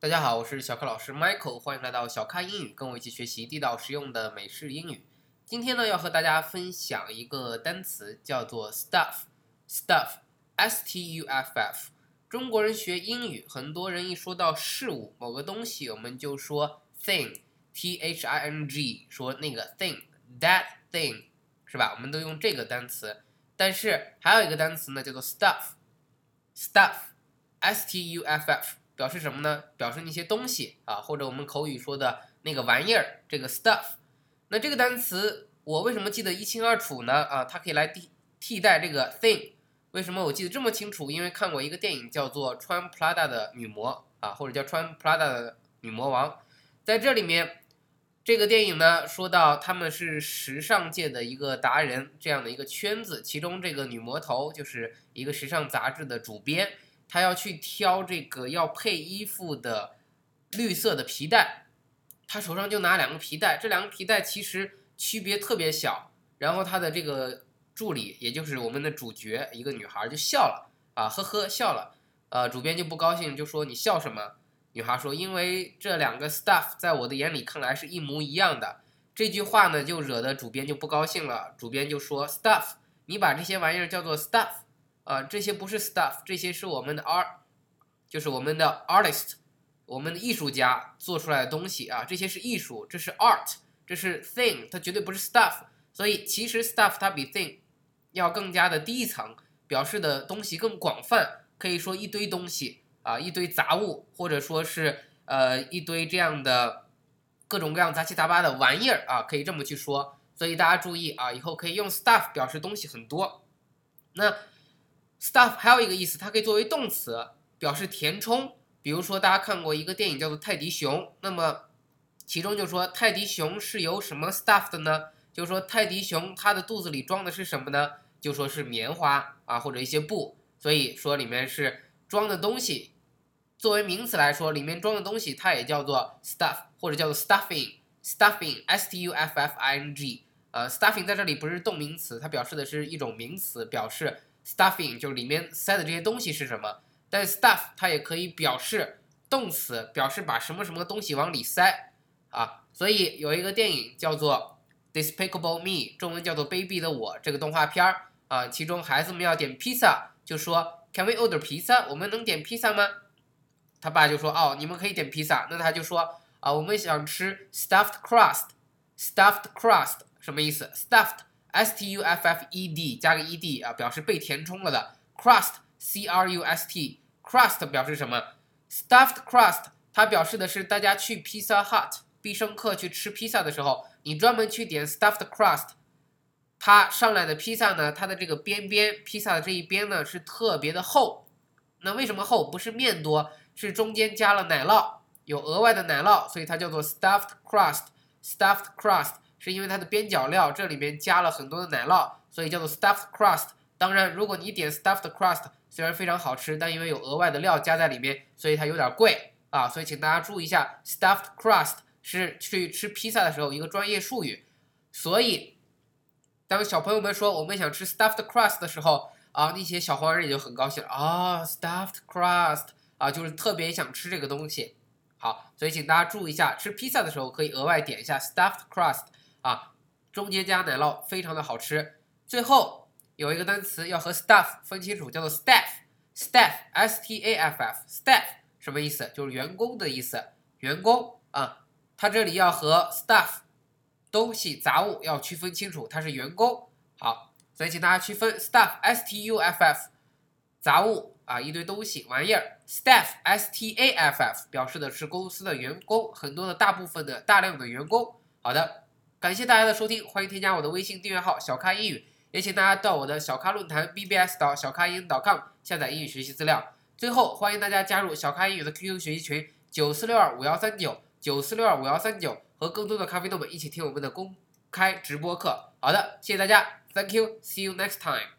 大家好，我是小咖老师 Michael，欢迎来到小咖英语，跟我一起学习地道实用的美式英语。今天呢，要和大家分享一个单词，叫做 stuff，stuff，s t u f f。中国人学英语，很多人一说到事物、某个东西，我们就说 thing，t h i n g，说那个 thing，that thing，是吧？我们都用这个单词。但是还有一个单词呢，叫做 stuff，stuff，s t u f f。表示什么呢？表示那些东西啊，或者我们口语说的那个玩意儿，这个 stuff。那这个单词我为什么记得一清二楚呢？啊，它可以来替替代这个 thing。为什么我记得这么清楚？因为看过一个电影叫做《穿 Prada 的女魔》啊，或者叫《穿 Prada 的女魔王》。在这里面，这个电影呢说到他们是时尚界的一个达人这样的一个圈子，其中这个女魔头就是一个时尚杂志的主编。他要去挑这个要配衣服的绿色的皮带，他手上就拿两个皮带，这两个皮带其实区别特别小。然后他的这个助理，也就是我们的主角，一个女孩就笑了啊，呵呵笑了。呃，主编就不高兴，就说你笑什么？女孩说，因为这两个 stuff 在我的眼里看来是一模一样的。这句话呢，就惹得主编就不高兴了。主编就说，stuff，你把这些玩意儿叫做 stuff。啊，这些不是 stuff，这些是我们的 art，就是我们的 artist，我们的艺术家做出来的东西啊，这些是艺术，这是 art，这是 thing，它绝对不是 stuff。所以其实 stuff 它比 thing 要更加的低一层，表示的东西更广泛，可以说一堆东西啊，一堆杂物，或者说是呃一堆这样的各种各样杂七杂八的玩意儿啊，可以这么去说。所以大家注意啊，以后可以用 stuff 表示东西很多。那 Stuff 还有一个意思，它可以作为动词表示填充。比如说，大家看过一个电影叫做《泰迪熊》，那么其中就说泰迪熊是由什么 stuff 的呢？就说泰迪熊它的肚子里装的是什么呢？就说是棉花啊或者一些布，所以说里面是装的东西。作为名词来说，里面装的东西它也叫做 stuff 或者叫做 stuffing，stuffing，s t u f f i n g。呃，stuffing 在这里不是动名词，它表示的是一种名词，表示。Stuffing 就是里面塞的这些东西是什么？但 stuff 它也可以表示动词，表示把什么什么东西往里塞啊。所以有一个电影叫做《Despicable Me》，中文叫做《卑鄙的我》这个动画片儿啊，其中孩子们要点披萨，就说 Can we order pizza？我们能点披萨吗？他爸就说哦，你们可以点披萨。那他就说啊，我们想吃 stuffed crust，stuffed crust 什么意思？stuffed S T U F F E D 加个 E D 啊，表示被填充了的。Crust C R U S T crust 表示什么？Stuffed crust 它表示的是大家去 Pizza Hut 必胜客去吃披萨的时候，你专门去点 Stuffed crust，它上来的披萨呢，它的这个边边披萨的这一边呢是特别的厚。那为什么厚？不是面多，是中间加了奶酪，有额外的奶酪，所以它叫做 Stuffed crust。Stuffed crust。是因为它的边角料这里面加了很多的奶酪，所以叫做 stuffed crust。当然，如果你点 stuffed crust，虽然非常好吃，但因为有额外的料加在里面，所以它有点贵啊。所以请大家注意一下，stuffed crust 是去吃披萨的时候一个专业术语。所以，当小朋友们说我们想吃 stuffed crust 的时候啊，那些小黄人也就很高兴了啊，stuffed crust 啊，就是特别想吃这个东西。好，所以请大家注意一下，吃披萨的时候可以额外点一下 stuffed crust。啊，中间加奶酪，非常的好吃。最后有一个单词要和 staff 分清楚，叫做 staff，staff，s t a f f，staff 什么意思？就是员工的意思，员工啊。它这里要和 stuff 东西杂物要区分清楚，它是员工。好，所以请大家区分 staff，s t u f f，杂物啊，一堆东西玩意儿。staff，s t a f f，表示的是公司的员工，很多的大部分的大量的员工。好的。感谢大家的收听，欢迎添加我的微信订阅号“小咖英语”，也请大家到我的小咖论坛 bbs 小咖英 .com 下载英语学习资料。最后，欢迎大家加入小咖英语的 QQ 学习群九四六二五幺三九九四六二五幺三九，和更多的咖啡豆们一起听我们的公开直播课。好的，谢谢大家，Thank you，See you next time。